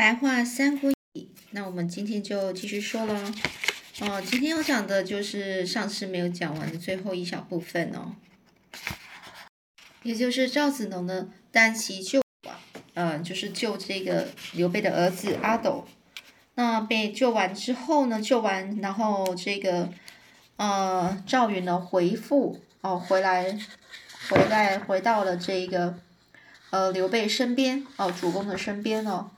白话《三国演义》，那我们今天就继续说了。哦，今天要讲的就是上次没有讲完的最后一小部分哦，也就是赵子龙呢单骑救啊，嗯，就是救这个刘备的儿子阿斗。那被救完之后呢，救完，然后这个呃赵云呢回复哦，回来，回来回到了这个呃刘备身边哦，主公的身边哦。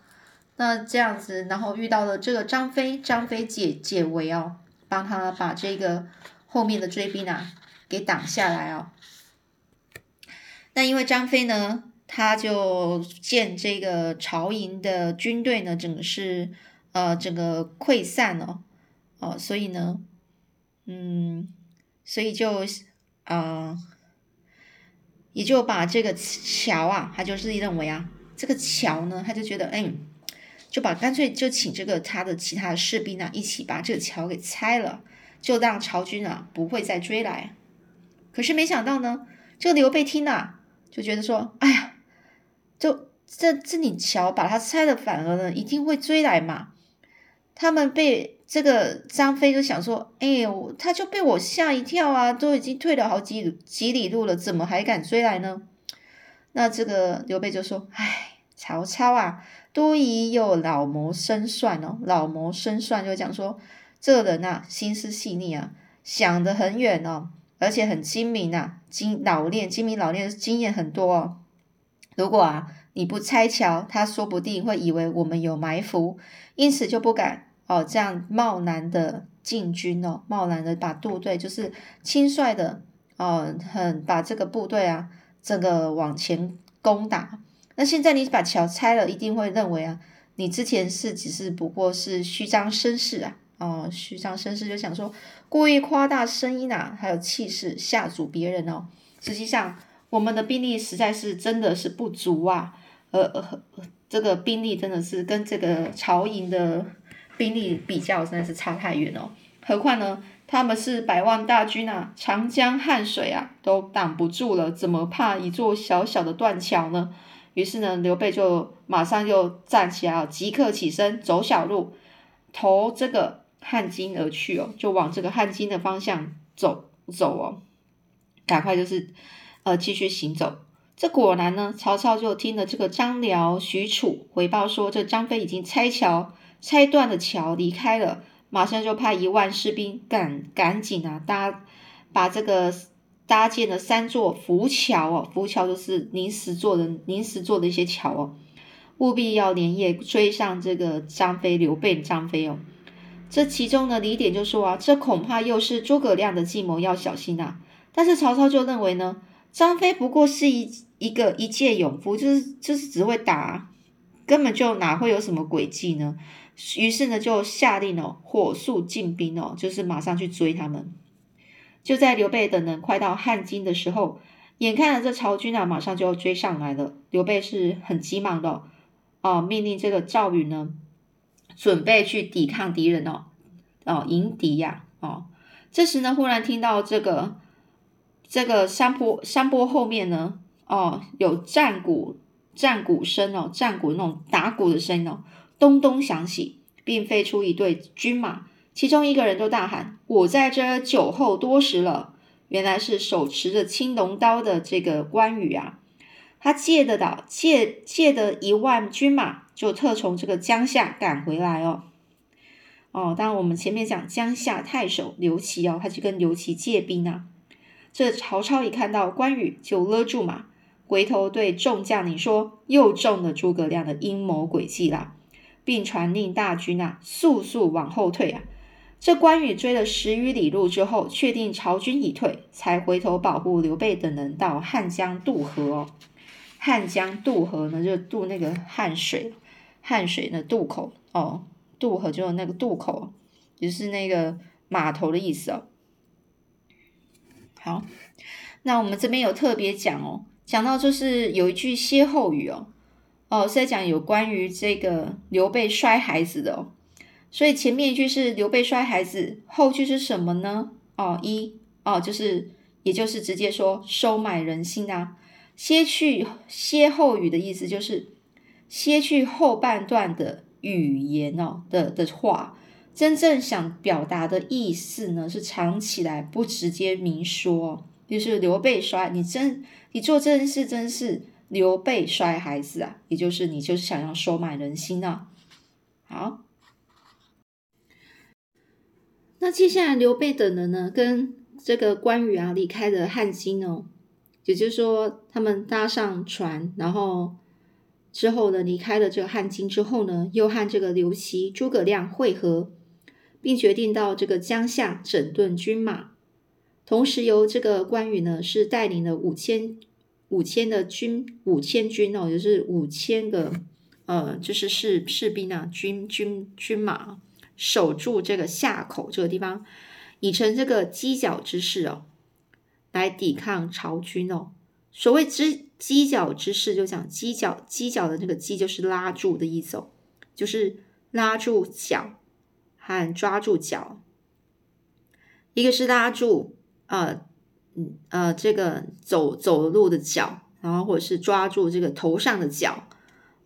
那这样子，然后遇到了这个张飞，张飞解解围哦，帮他把这个后面的追兵啊给挡下来哦。那因为张飞呢，他就见这个曹营的军队呢，整个是呃整个溃散了哦，所以呢，嗯，所以就呃也就把这个桥啊，他就是认为啊，这个桥呢，他就觉得哎。就把干脆就请这个他的其他的士兵啊，一起把这个桥给拆了，就让曹军啊不会再追来。可是没想到呢，这个刘备听了就觉得说：“哎呀，就这这你桥把它拆了，反而呢一定会追来嘛。”他们被这个张飞就想说：“哎呦，他就被我吓一跳啊，都已经退了好几几里路了，怎么还敢追来呢？”那这个刘备就说：“哎，曹操啊。”多疑又老谋深算哦，老谋深算就讲说，这人呐心思细腻啊，想得很远哦，而且很精明啊，精老练、精明老练经验很多哦。如果啊你不拆桥，他说不定会以为我们有埋伏，因此就不敢哦这样贸然的进军哦，贸然的把部队就是轻率的哦，很把这个部队啊整个往前攻打。那现在你把桥拆了，一定会认为啊，你之前是只是不过是虚张声势啊，哦，虚张声势就想说故意夸大声音啊，还有气势吓阻别人哦。实际上我们的兵力实在是真的是不足啊，呃呃，这个兵力真的是跟这个曹营的兵力比较，真的是差太远哦。何况呢，他们是百万大军啊，长江汉水啊都挡不住了，怎么怕一座小小的断桥呢？于是呢，刘备就马上就站起来，即刻起身走小路，投这个汉津而去哦，就往这个汉津的方向走走哦，赶快就是呃继续行走。这果然呢，曹操就听了这个张辽、许褚回报说，这张飞已经拆桥，拆断了桥离开了，马上就派一万士兵赶赶紧啊搭把这个。搭建了三座浮桥哦，浮桥就是临时做的、临时做的一些桥哦，务必要连夜追上这个张飞、刘备、张飞哦。这其中的李典就说啊，这恐怕又是诸葛亮的计谋，要小心呐。但是曹操就认为呢，张飞不过是一一个一介勇夫，就是就是只会打，根本就哪会有什么诡计呢？于是呢，就下令哦，火速进兵哦，就是马上去追他们。就在刘备等人快到汉津的时候，眼看着这曹军啊，马上就要追上来了。刘备是很急忙的哦，命令这个赵云呢，准备去抵抗敌人哦，哦，迎敌呀，哦。这时呢，忽然听到这个这个山坡山坡后面呢，哦，有战鼓战鼓声哦，战鼓那种打鼓的声音哦，咚咚响起，并飞出一队军马。其中一个人就大喊：“我在这酒后多时了。”原来是手持着青龙刀的这个关羽啊，他借得到借借的一万军马，就特从这个江夏赶回来哦。哦，当然我们前面讲江夏太守刘琦哦，他去跟刘琦借兵啊。这曹操一看到关羽，就勒住马，回头对众将领说：“又中了诸葛亮的阴谋诡计啦，并传令大军啊，速速往后退啊。”这关羽追了十余里路之后，确定曹军已退，才回头保护刘备等人到汉江渡河。汉江渡河呢，就渡那个汉水，汉水的渡口哦。渡河就是那个渡口，就是那个码头的意思哦。好，那我们这边有特别讲哦，讲到就是有一句歇后语哦，哦是在讲有关于这个刘备摔孩子的哦。所以前面一句是刘备摔孩子，后句是什么呢？哦，一哦，就是也就是直接说收买人心啊。歇去歇后语的意思就是歇去后半段的语言哦的的话，真正想表达的意思呢是藏起来，不直接明说。就是刘备摔你真，你做这件事真是刘备摔孩子啊！也就是你就是想要收买人心啊。好，那接下来刘备等人呢，跟这个关羽啊离开了汉津哦，也就是说他们搭上船，然后之后呢离开了这个汉津之后呢，又和这个刘琦、诸葛亮会合，并决定到这个江夏整顿军马。同时，由这个关羽呢是带领了五千五千的军五千军哦，就是五千个呃，就是士士兵啊，军军军马守住这个下口这个地方，以成这个犄角之势哦，来抵抗曹军哦。所谓之犄角之势，就讲犄角犄角的那个犄就是拉住的意思哦，就是拉住脚和抓住脚，一个是拉住。呃，嗯呃，这个走走路的脚，然后或者是抓住这个头上的脚，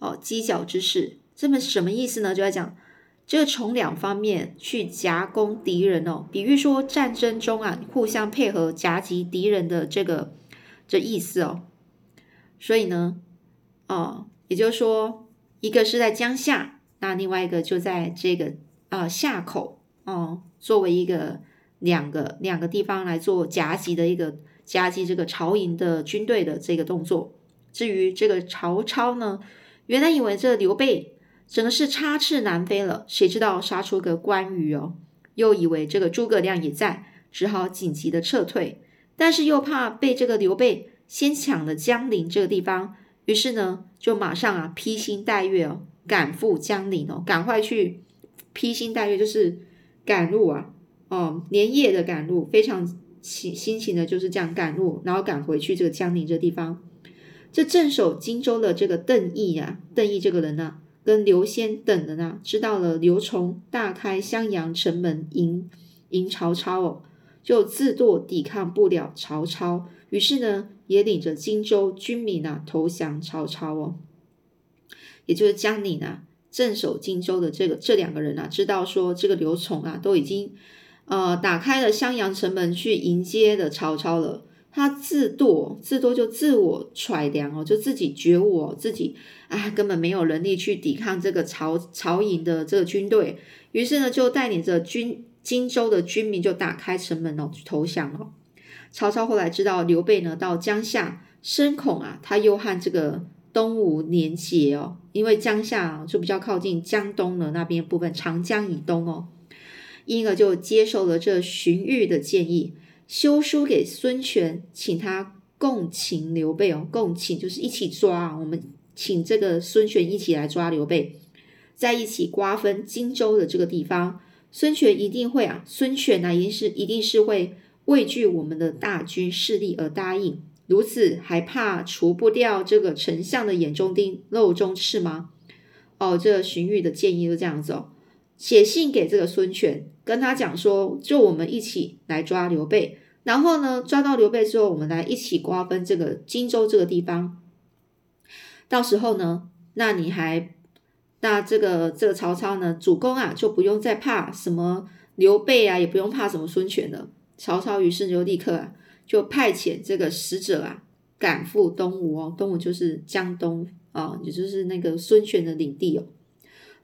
哦，犄角之势，这么什么意思呢？就在讲这个从两方面去夹攻敌人哦，比喻说战争中啊，互相配合夹击敌人的这个这意思哦。所以呢，哦，也就是说，一个是在江夏，那另外一个就在这个啊夏口哦，作为一个。两个两个地方来做夹击的一个夹击这个曹营的军队的这个动作。至于这个曹操呢，原来以为这刘备整个是插翅难飞了，谁知道杀出个关羽哦，又以为这个诸葛亮也在，只好紧急的撤退，但是又怕被这个刘备先抢了江陵这个地方，于是呢就马上啊披星戴月哦赶赴江陵哦，赶快去披星戴月就是赶路啊。哦，连夜的赶路，非常心心情的就是这样赶路，然后赶回去这个江陵这地方。这镇守荆州的这个邓毅啊，邓毅这个人呢，跟刘先等人啊，知道了刘琮大开襄阳城门迎迎曹操哦，就自堕抵抗不了曹操，于是呢，也领着荆州军民啊投降曹操哦。也就是江陵啊，镇守荆州的这个这两个人啊，知道说这个刘琮啊，都已经。呃，打开了襄阳城门去迎接的曹操了。他自堕，自堕就自我揣量哦，就自己觉悟哦，自己啊根本没有能力去抵抗这个曹曹营的这个军队。于是呢，就带领着军荆州的军民就打开城门哦，投降了。曹操后来知道刘备呢到江夏，深恐啊他又和这个东吴联结哦，因为江夏就比较靠近江东的那边部分，长江以东哦。因而就接受了这荀彧的建议，修书给孙权，请他共擒刘备哦，共擒就是一起抓，我们请这个孙权一起来抓刘备，在一起瓜分荆州的这个地方。孙权一定会啊，孙权呢，一定是一定是会畏惧我们的大军势力而答应。如此还怕除不掉这个丞相的眼中钉、肉中刺吗？哦，这荀彧的建议就这样子哦。写信给这个孙权，跟他讲说，就我们一起来抓刘备，然后呢，抓到刘备之后，我们来一起瓜分这个荆州这个地方。到时候呢，那你还，那这个这个曹操呢，主公啊，就不用再怕什么刘备啊，也不用怕什么孙权了。曹操于是就立刻啊，就派遣这个使者啊，赶赴东吴哦，东吴就是江东啊，也就是那个孙权的领地哦。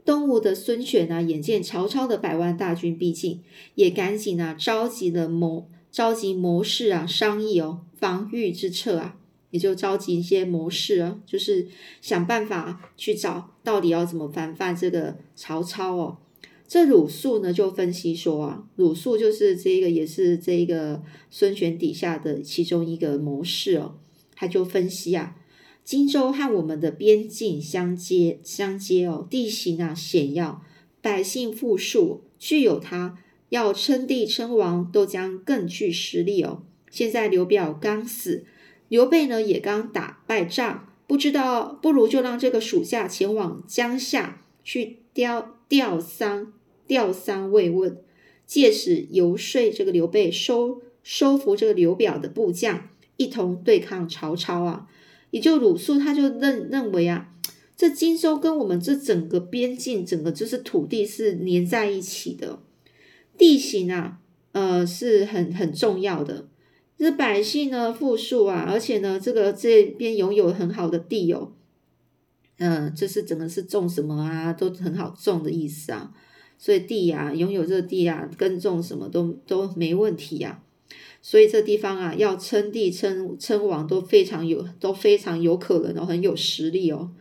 东吴的孙权啊，眼见曹操的百万大军逼近，也赶紧啊召集了谋召集谋士啊商议哦防御之策啊，也就召集一些谋士啊，就是想办法去找到底要怎么防范这个曹操哦。这鲁肃呢就分析说啊，鲁肃就是这个也是这个孙权底下的其中一个谋士哦，他就分析啊。荆州和我们的边境相接，相接哦，地形啊险要，百姓富庶，具有他要称帝称王，都将更具实力哦。现在刘表刚死，刘备呢也刚打败仗，不知道不如就让这个属下前往江夏去吊吊丧吊丧慰问，借此游说这个刘备收收服这个刘表的部将，一同对抗曹操啊。也就鲁肃他就认认为啊，这荆州跟我们这整个边境，整个就是土地是连在一起的，地形啊，呃，是很很重要的。这百姓呢富庶啊，而且呢，这个这边拥有很好的地哦，嗯，就是整个是种什么啊，都很好种的意思啊。所以地呀，拥有这个地呀，耕种什么都都没问题呀。所以这地方啊，要称帝称称王都非常有，都非常有可能哦，很有实力哦。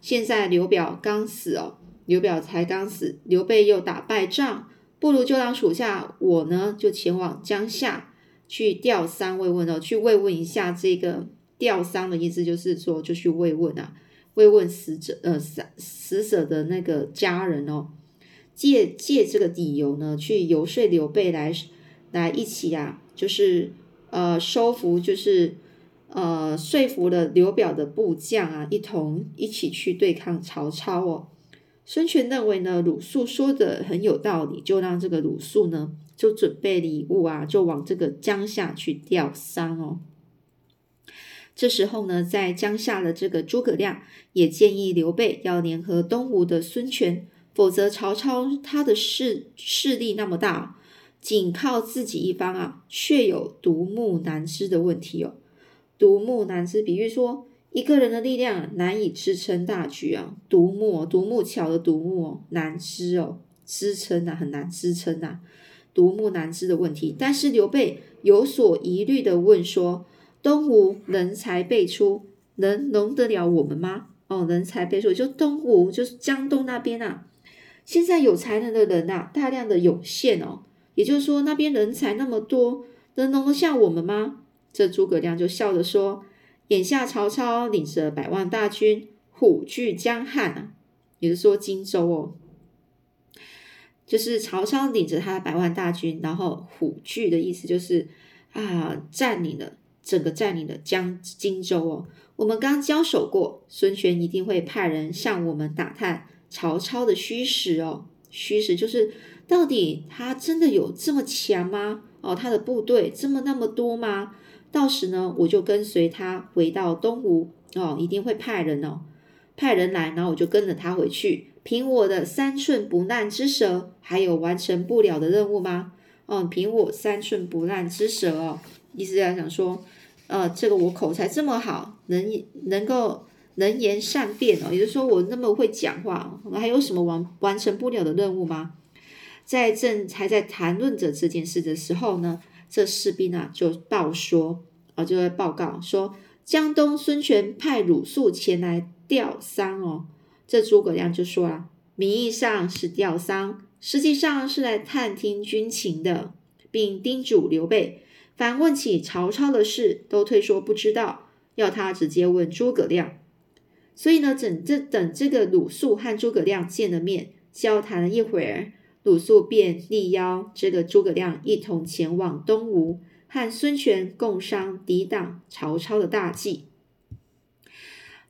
现在刘表刚死哦，刘表才刚死，刘备又打败仗，不如就让属下我呢，就前往江夏去吊丧慰问哦，去慰问一下这个吊丧的意思，就是说就去慰问啊，慰问死者呃死死者的那个家人哦。借借这个理由呢，去游说刘备来来一起啊，就是呃收服，就是呃说服了刘表的部将啊，一同一起去对抗曹操哦。孙权认为呢，鲁肃说的很有道理，就让这个鲁肃呢就准备礼物啊，就往这个江夏去吊丧哦。这时候呢，在江夏的这个诸葛亮也建议刘备要联合东吴的孙权。否则，曹操他的势势力那么大，仅靠自己一方啊，却有独木难支的问题哦。独木难支，比喻说一个人的力量难以支撑大局啊。独木，独木桥的独木哦，难支哦，支撑啊，很难支撑啊。独木难支的问题。但是刘备有所疑虑的问说：“东吴人才辈出，能容得了我们吗？”哦，人才辈出，就东吴，就是江东那边啊。现在有才能的人呐，大量的涌现哦，也就是说那边人才那么多，能容得下我们吗？这诸葛亮就笑着说：“眼下曹操领着百万大军虎踞江汉啊，也就是说荆州哦，就是曹操领着他的百万大军，然后虎踞的意思就是啊，占领了整个占领了江荆州哦。我们刚交手过，孙权一定会派人向我们打探。”曹操的虚实哦，虚实就是到底他真的有这么强吗？哦，他的部队这么那么多吗？到时呢，我就跟随他回到东吴哦，一定会派人哦，派人来，然后我就跟着他回去。凭我的三寸不烂之舌，还有完成不了的任务吗？哦，凭我三寸不烂之舌哦，意思在想说，呃，这个我口才这么好，能能够。能言善辩哦，也就是说我那么会讲话，还有什么完完成不了的任务吗？在正还在谈论着这件事的时候呢，这士兵啊就报说啊，就会报告说，江东孙权派鲁肃前来吊丧哦。这诸葛亮就说了，名义上是吊丧，实际上是来探听军情的，并叮嘱刘备，凡问起曹操的事，都推说不知道，要他直接问诸葛亮。所以呢，等这等这个鲁肃和诸葛亮见了面，交谈了一会儿，鲁肃便力邀这个诸葛亮一同前往东吴，和孙权共商抵挡曹操的大计。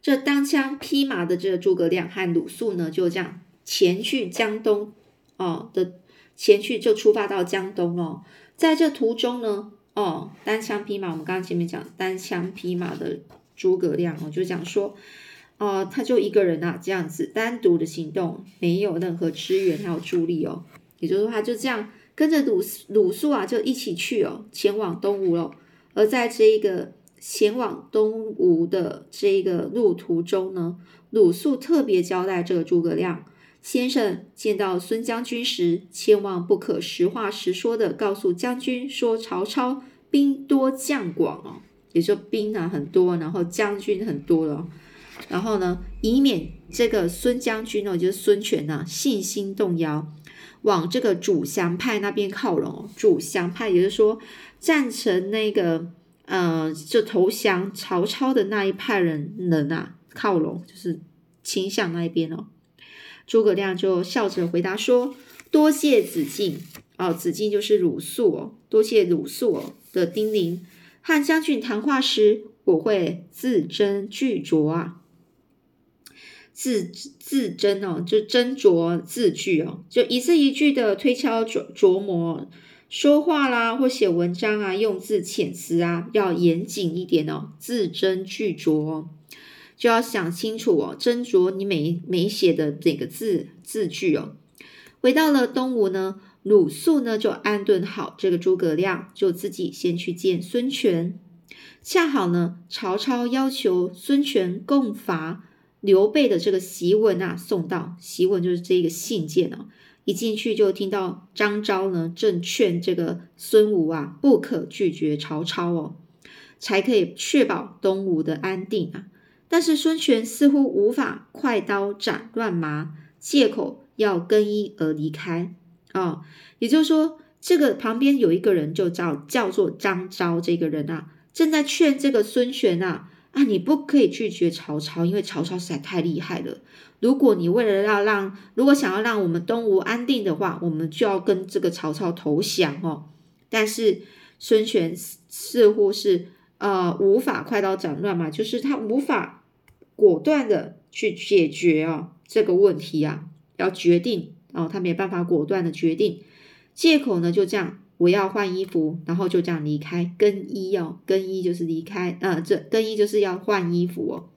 这单枪匹马的这个诸葛亮和鲁肃呢，就这样前去江东哦的前去就出发到江东哦，在这途中呢，哦单枪匹马，我们刚刚前面讲单枪匹马的诸葛亮哦，就讲说。哦，他就一个人啊，这样子单独的行动，没有任何支援还有助力哦。也就是说，他就这样跟着鲁鲁肃啊，就一起去哦，前往东吴了。而在这一个前往东吴的这一个路途中呢，鲁肃特别交代这个诸葛亮先生见到孙将军时，千万不可实话实说的告诉将军说曹操兵多将广哦，也就兵啊很多，然后将军很多了。然后呢，以免这个孙将军呢，就是孙权呢，信心动摇，往这个主降派那边靠拢。主降派也就是说，赞成那个呃，就投降曹操的那一派人人啊，靠拢，就是倾向那一边哦。诸葛亮就笑着回答说：“多谢子敬哦，子敬就是鲁肃哦，多谢鲁肃哦的叮咛。和将军谈话时，我会字斟句酌啊。”字字斟哦，就斟酌字句哦，就一字一句的推敲琢琢磨说话啦，或写文章啊，用字遣词啊，要严谨一点哦，字斟句酌。就要想清楚哦，斟酌你每每写的哪个字字句哦。回到了东吴呢，鲁肃呢就安顿好这个诸葛亮，就自己先去见孙权。恰好呢，曹操要求孙权共伐刘备的这个檄文啊送到，檄文就是这个信件哦。一进去就听到张昭呢正劝这个孙武啊不可拒绝曹操哦，才可以确保东吴的安定啊。但是孙权似乎无法快刀斩乱麻，借口要更衣而离开啊。也就是说，这个旁边有一个人就叫叫做张昭，这个人啊正在劝这个孙权啊啊，你不可以拒绝曹操，因为曹操实在太厉害了。如果你为了要让，如果想要让我们东吴安定的话，我们就要跟这个曹操投降哦。但是孙权似乎是呃无法快刀斩乱麻，就是他无法果断的去解决哦这个问题啊，要决定哦，他没办法果断的决定，借口呢就这样，我要换衣服，然后就这样离开更衣哦，更衣就是离开，呃，这更衣就是要换衣服哦。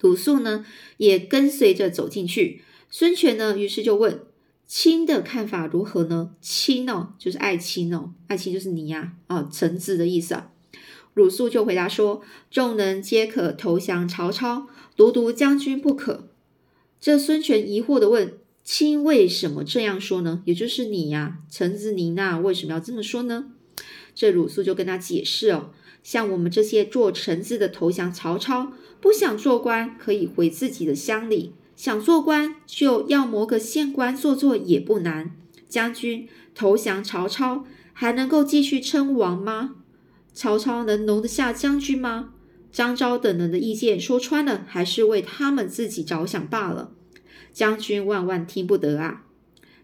鲁肃呢也跟随着走进去，孙权呢于是就问：“卿的看法如何呢？”卿哦，就是爱卿哦，爱卿就是你呀，啊，臣子的意思啊。鲁肃就回答说：“众人皆可投降曹操，独独将军不可。”这孙权疑惑的问：“卿为什么这样说呢？也就是你呀，臣子您那为什么要这么说呢？”这鲁肃就跟他解释哦，像我们这些做臣子的投降曹操。不想做官，可以回自己的乡里；想做官，就要谋个县官做做也不难。将军投降曹操，还能够继续称王吗？曹操能容得下将军吗？张昭等人的意见说穿了，还是为他们自己着想罢了。将军万万听不得啊！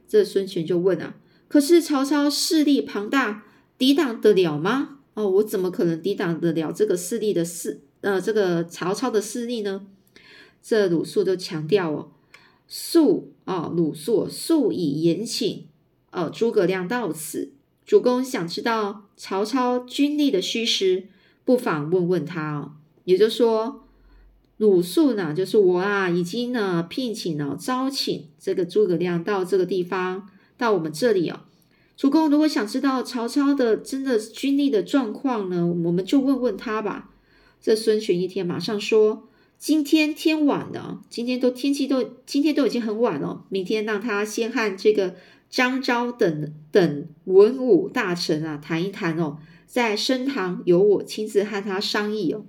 这孙权就问啊：可是曹操势力庞大，抵挡得了吗？哦，我怎么可能抵挡得了这个势力的势？呃，这个曹操的势力呢？这鲁肃就强调哦，肃啊，鲁肃肃以言请，呃，诸葛亮到此，主公想知道曹操军力的虚实，不妨问问他哦。也就是说，鲁肃呢，就是我啊，已经呢聘请了招请这个诸葛亮到这个地方，到我们这里哦。主公如果想知道曹操的真的军力的状况呢，我们就问问他吧。这孙权一天马上说：“今天天晚了，今天都天气都今天都已经很晚了，明天让他先和这个张昭等等文武大臣啊谈一谈哦，在升堂由我亲自和他商议哦。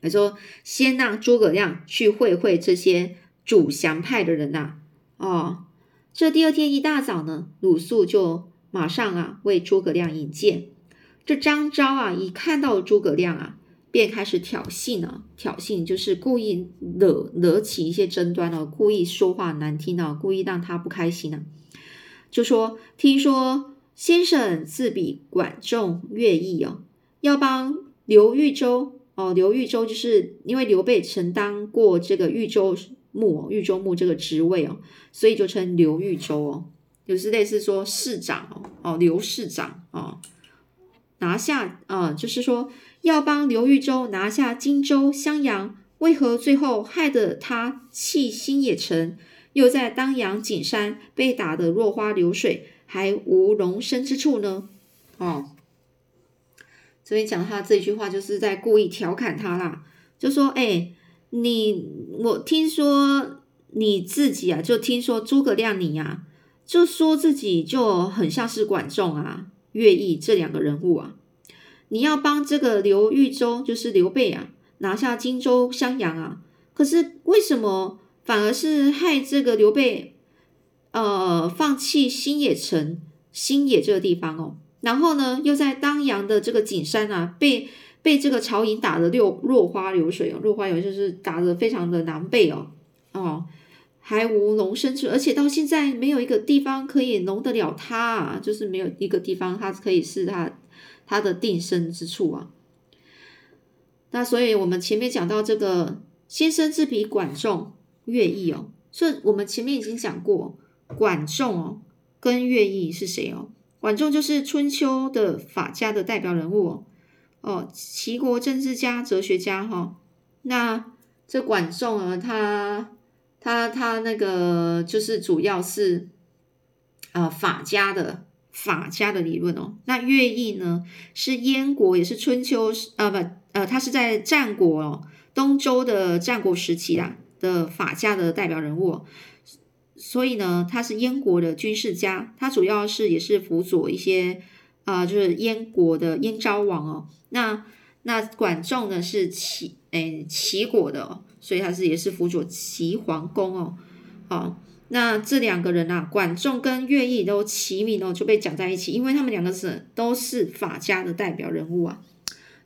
他说先让诸葛亮去会会这些主降派的人呐。哦，这第二天一大早呢，鲁肃就马上啊为诸葛亮引荐。这张昭啊一看到诸葛亮啊。便开始挑衅了，挑衅就是故意惹惹起一些争端哦，故意说话难听哦，故意让他不开心呢。就说听说先生自比管仲、乐毅哦，要帮刘豫州哦，刘豫州就是因为刘备曾当过这个豫州牧哦，豫州牧这个职位哦，所以就称刘豫州哦，就是类似说市长哦，哦刘市长哦，拿下啊，就是说。要帮刘豫州拿下荆州、襄阳，为何最后害得他弃新野城，又在当阳、景山被打得落花流水，还无容身之处呢？哦，所以讲他这句话就是在故意调侃他啦，就说：“哎，你我听说你自己啊，就听说诸葛亮你呀，就说自己就很像是管仲啊、乐毅这两个人物啊。”你要帮这个刘豫州，就是刘备啊，拿下荆州、襄阳啊。可是为什么反而是害这个刘备，呃，放弃新野城、新野这个地方哦？然后呢，又在当阳的这个景山啊，被被这个曹营打得六落花流水哦，落花流水就是打得非常的难背哦，哦，还无容身处，而且到现在没有一个地方可以容得了他啊，就是没有一个地方他可以是他。他的定身之处啊，那所以我们前面讲到这个先生之比管仲、乐毅哦，所以我们前面已经讲过，管仲哦跟乐毅是谁哦？管仲就是春秋的法家的代表人物哦，哦，齐国政治家、哲学家哈。那这管仲啊，他他他那个就是主要是啊法家的法家的理论哦。那乐毅呢是燕国，也是春秋呃不呃，他是在战国哦东周的战国时期啊的法家的代表人物。所以呢，他是燕国的军事家，他主要是也是辅佐一些啊，就是燕国的燕昭王哦。那那管仲呢是齐诶齐国的，所以他是也是辅佐齐桓公哦。好，那这两个人啊，管仲跟乐毅都齐名哦，就被讲在一起，因为他们两个是都是法家的代表人物啊。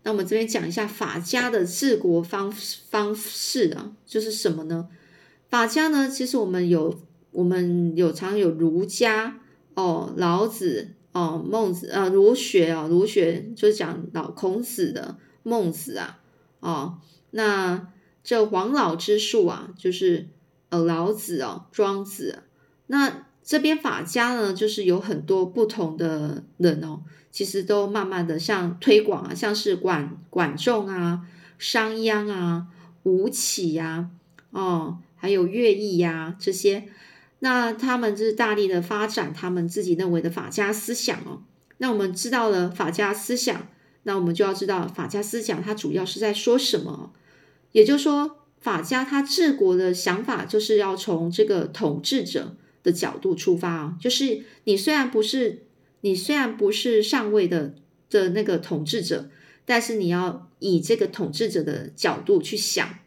那我们这边讲一下法家的治国方方式啊，就是什么呢？法家呢，其实我们有。我们有常有儒家哦，老子哦，孟子呃，儒学啊，儒学就是讲老孔子的孟子啊，哦，那这黄老之术啊，就是呃老子哦，庄子。那这边法家呢，就是有很多不同的人哦，其实都慢慢的像推广啊，像是管管仲啊、商鞅啊、吴起呀，哦，还有乐毅呀这些。那他们就是大力的发展他们自己认为的法家思想哦。那我们知道了法家思想，那我们就要知道法家思想它主要是在说什么。也就是说，法家他治国的想法就是要从这个统治者的角度出发啊，就是你虽然不是你虽然不是上位的的那个统治者，但是你要以这个统治者的角度去想。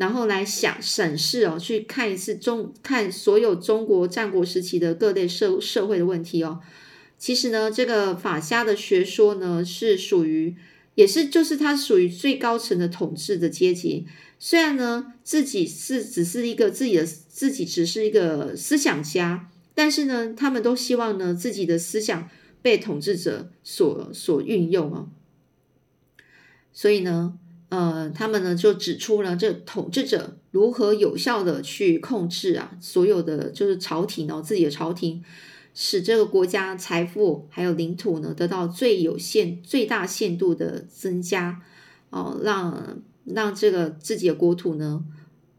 然后来想审视哦，去看一次中看所有中国战国时期的各类社社会的问题哦。其实呢，这个法家的学说呢，是属于也是就是它属于最高层的统治的阶级。虽然呢，自己是只是一个自己的自己只是一个思想家，但是呢，他们都希望呢自己的思想被统治者所所运用哦。所以呢。呃，他们呢就指出了这统治者如何有效的去控制啊，所有的就是朝廷哦，自己的朝廷，使这个国家财富还有领土呢得到最有限、最大限度的增加哦，让让这个自己的国土呢，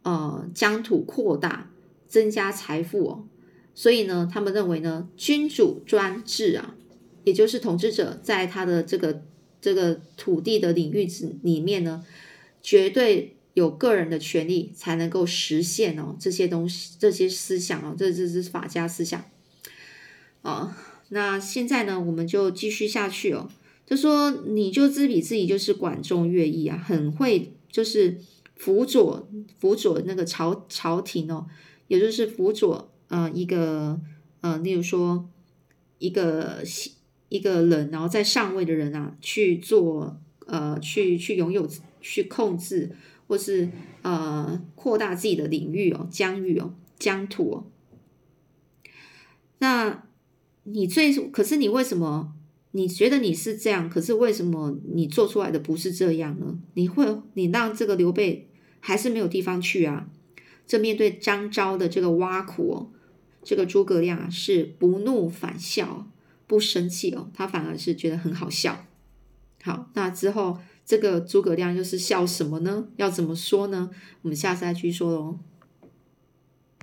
呃，疆土扩大，增加财富哦。所以呢，他们认为呢，君主专制啊，也就是统治者在他的这个。这个土地的领域子里面呢，绝对有个人的权利才能够实现哦，这些东西这些思想哦，这这是法家思想啊。那现在呢，我们就继续下去哦。就说你就自比自己就是管仲、乐毅啊，很会就是辅佐辅佐那个朝朝廷哦，也就是辅佐呃一个呃，例如说一个。一个人，然后在上位的人啊，去做呃，去去拥有、去控制，或是呃扩大自己的领域哦，疆域哦，疆土哦。那你最可是你为什么你觉得你是这样？可是为什么你做出来的不是这样呢？你会你让这个刘备还是没有地方去啊？这面对张昭的这个挖苦哦，这个诸葛亮啊是不怒反笑。不生气哦，他反而是觉得很好笑。好，那之后这个诸葛亮又是笑什么呢？要怎么说呢？我们下次再继续说喽。